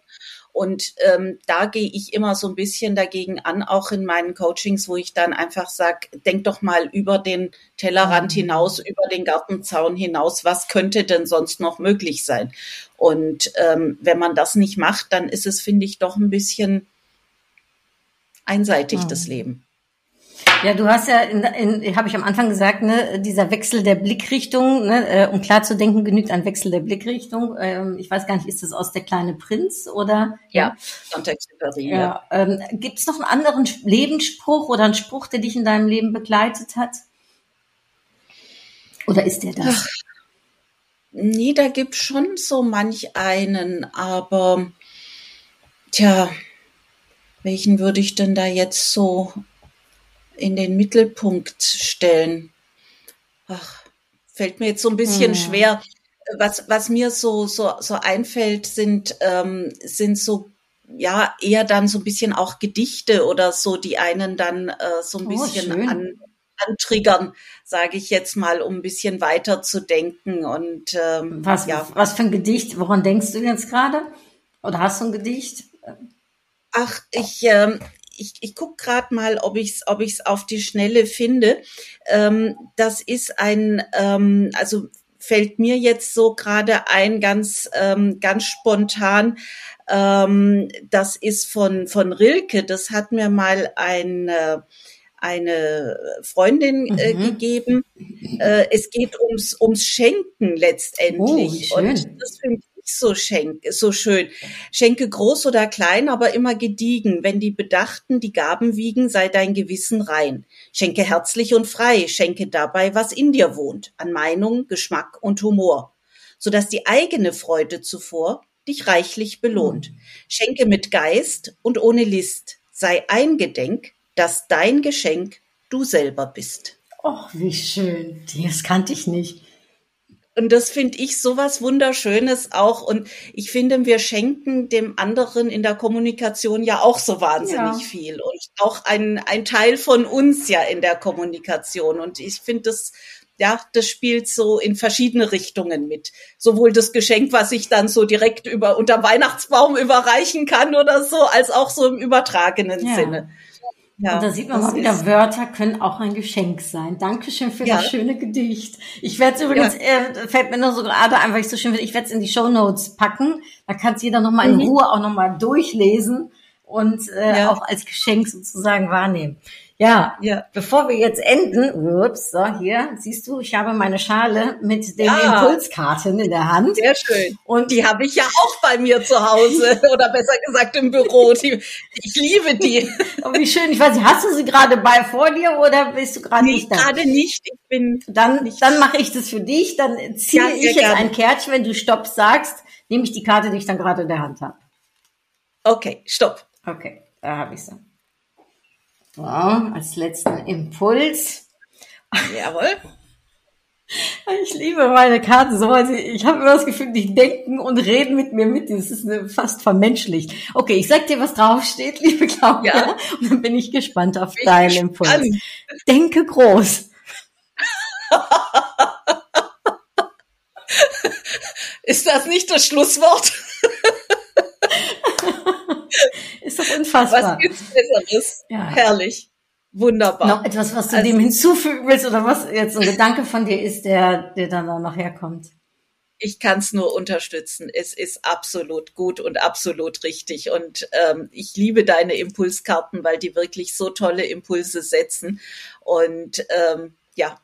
Und ähm, da gehe ich immer so ein bisschen dagegen an, auch in meinen Coachings, wo ich dann einfach sage, denk doch mal über den Tellerrand mhm. hinaus, über den Gartenzaun hinaus, was könnte denn sonst noch möglich sein? Und ähm, wenn man das nicht macht, dann ist es, finde ich, doch ein bisschen einseitig, mhm. das Leben. Ja, du hast ja, in, in, habe ich am Anfang gesagt, ne, dieser Wechsel der Blickrichtung, ne, äh, um klar zu denken, genügt ein Wechsel der Blickrichtung. Ähm, ich weiß gar nicht, ist das aus der kleine Prinz oder? Ja, Kontextübersie. Ja. ja. Ähm, Gibt es noch einen anderen Lebensspruch oder einen Spruch, der dich in deinem Leben begleitet hat? Oder ist der das? Ach, nee, da gibt's schon so manch einen, aber tja, welchen würde ich denn da jetzt so in den Mittelpunkt stellen. Ach, fällt mir jetzt so ein bisschen hm. schwer. Was, was mir so, so, so einfällt, sind, ähm, sind so ja eher dann so ein bisschen auch Gedichte oder so, die einen dann äh, so ein oh, bisschen an, antriggern, sage ich jetzt mal, um ein bisschen weiter zu denken. Und ähm, was, ja. was für ein Gedicht? Woran denkst du jetzt gerade? Oder hast du ein Gedicht? Ach, ich, ähm, ich, ich gucke gerade mal, ob ich es ob ich's auf die Schnelle finde. Ähm, das ist ein, ähm, also fällt mir jetzt so gerade ein, ganz, ähm, ganz spontan. Ähm, das ist von, von Rilke. Das hat mir mal ein, äh, eine Freundin äh, mhm. gegeben. Äh, es geht ums, ums Schenken letztendlich. Oh, und das finde so, schenk, so schön. Schenke groß oder klein, aber immer gediegen. Wenn die Bedachten die Gaben wiegen, sei dein Gewissen rein. Schenke herzlich und frei, schenke dabei, was in dir wohnt, an Meinung, Geschmack und Humor, sodass die eigene Freude zuvor dich reichlich belohnt. Schenke mit Geist und ohne List, sei eingedenk, dass dein Geschenk du selber bist. Och, wie schön. Das kannte ich nicht. Und das finde ich sowas Wunderschönes auch. Und ich finde, wir schenken dem anderen in der Kommunikation ja auch so wahnsinnig ja. viel. Und auch ein, ein Teil von uns ja in der Kommunikation. Und ich finde das, ja, das spielt so in verschiedene Richtungen mit. Sowohl das Geschenk, was ich dann so direkt über, unter Weihnachtsbaum überreichen kann oder so, als auch so im übertragenen ja. Sinne. Ja, und da sieht man mal wieder, Wörter können auch ein Geschenk sein. Dankeschön für ja. das schöne Gedicht. Ich werde es übrigens, ja. äh, fällt mir nur so gerade einfach ich so schön finde, ich werde es in die Show Notes packen. Da kann es jeder nochmal in mhm. Ruhe auch nochmal durchlesen und äh, ja. auch als Geschenk sozusagen wahrnehmen. Ja, ja, bevor wir jetzt enden, ups, so hier, siehst du, ich habe meine Schale mit den ja. Impulskarten in der Hand. Sehr schön. Und die habe ich ja auch bei mir zu Hause oder besser gesagt im Büro. Die, ich liebe die. Oh, wie schön. Ich weiß nicht, hast du sie gerade bei vor dir oder bist du gerade nee, nicht da? gerade nicht. Ich bin dann, nicht. dann mache ich das für dich. Dann ziehe ja, ich jetzt gerne. ein Kärtchen, wenn du Stopp sagst, nehme ich die Karte, die ich dann gerade in der Hand habe. Okay, Stopp. Okay, da habe ich sie. So, als letzten Impuls. Jawohl. Ich liebe meine Karten so. Also ich habe immer das Gefühl, die denken und reden mit mir mit. Das ist fast vermenschlicht. Okay, ich sag dir, was draufsteht, liebe Claudia. Ja. Und dann bin ich gespannt auf bin deinen Impuls. Denke groß. ist das nicht das Schlusswort? Ist doch unfassbar. Was gibt's Besseres? Ja. Herrlich. Wunderbar. Noch etwas, was du also, dem hinzufügen willst oder was jetzt ein Gedanke von dir ist, der, der dann noch herkommt? Ich kann es nur unterstützen. Es ist absolut gut und absolut richtig. Und ähm, ich liebe deine Impulskarten, weil die wirklich so tolle Impulse setzen. Und ähm, ja,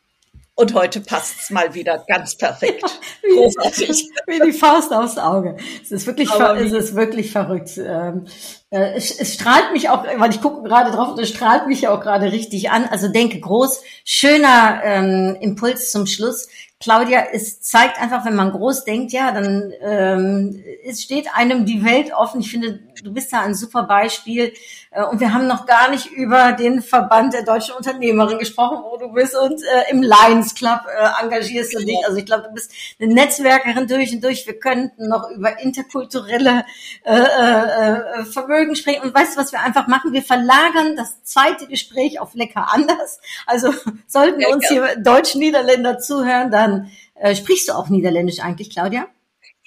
und heute passt's mal wieder ganz perfekt. wie, Großartig. Wie die Faust aufs Auge. Es ist wirklich, es ist wirklich verrückt. Ähm, äh, es, es strahlt mich auch, weil ich gucke gerade drauf und es strahlt mich auch gerade richtig an. Also denke groß, schöner ähm, Impuls zum Schluss. Claudia, es zeigt einfach, wenn man groß denkt, ja, dann ähm, es steht einem die Welt offen. Ich finde, du bist da ein super Beispiel. Äh, und wir haben noch gar nicht über den Verband der deutschen Unternehmerin gesprochen, wo du bist und äh, im Lions Club äh, engagierst du dich. Also ich glaube, du bist eine Netzwerkerin durch und durch. Wir könnten noch über interkulturelle äh, äh, Vermögen sprechen. Und weißt du, was wir einfach machen? Wir verlagern das zweite Gespräch auf lecker anders. Also sollten uns hier Deutsch-Niederländer zuhören, dann äh, sprichst du auch Niederländisch eigentlich, Claudia?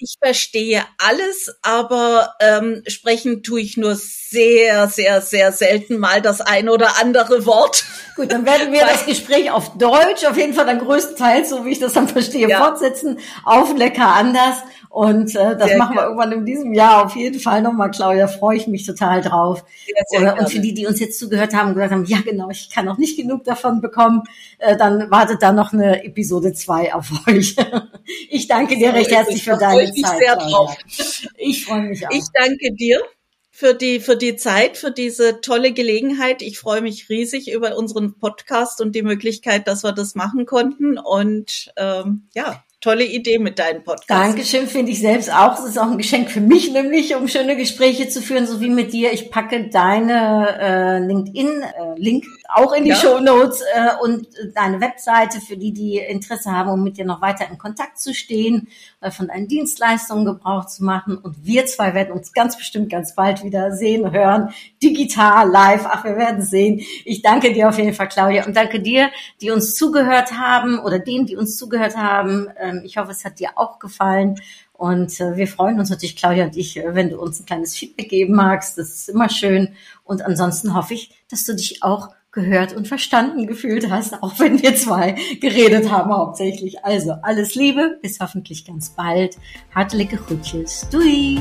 ich verstehe alles, aber ähm, sprechen tue ich nur sehr, sehr, sehr selten mal das ein oder andere Wort. Gut, dann werden wir das Gespräch auf Deutsch, auf jeden Fall dann größtenteils, so wie ich das dann verstehe, ja. fortsetzen, auf lecker anders. Und äh, das sehr machen wir irgendwann in diesem Jahr auf jeden Fall nochmal, Claudia. Freue ich mich total drauf. Sehr und für die, die uns jetzt zugehört haben und gesagt haben, ja genau, ich kann noch nicht genug davon bekommen, äh, dann wartet da noch eine Episode zwei auf euch. ich danke dir recht herzlich für deine Zeit. Sehr drauf. Ich freue mich auch. Ich danke dir für die, für die Zeit, für diese tolle Gelegenheit. Ich freue mich riesig über unseren Podcast und die Möglichkeit, dass wir das machen konnten. Und ähm, ja, tolle Idee mit deinem Podcast. Dankeschön, finde ich selbst auch. Es ist auch ein Geschenk für mich, nämlich um schöne Gespräche zu führen, so wie mit dir. Ich packe deine äh, LinkedIn-Link äh, auch in die ja. Show Notes äh, und deine Webseite für die, die Interesse haben, um mit dir noch weiter in Kontakt zu stehen, äh, von deinen Dienstleistungen Gebrauch zu machen. Und wir zwei werden uns ganz bestimmt ganz bald wieder sehen, hören, digital, live. Ach, wir werden sehen. Ich danke dir auf jeden Fall, Claudia, und danke dir, die uns zugehört haben oder denen, die uns zugehört haben. Ähm, ich hoffe, es hat dir auch gefallen. Und äh, wir freuen uns natürlich, Claudia und ich, äh, wenn du uns ein kleines Feedback geben magst. Das ist immer schön. Und ansonsten hoffe ich, dass du dich auch gehört und verstanden gefühlt hast, auch wenn wir zwei geredet haben hauptsächlich. Also alles Liebe, bis hoffentlich ganz bald. Hartelijke groetjes. Doei!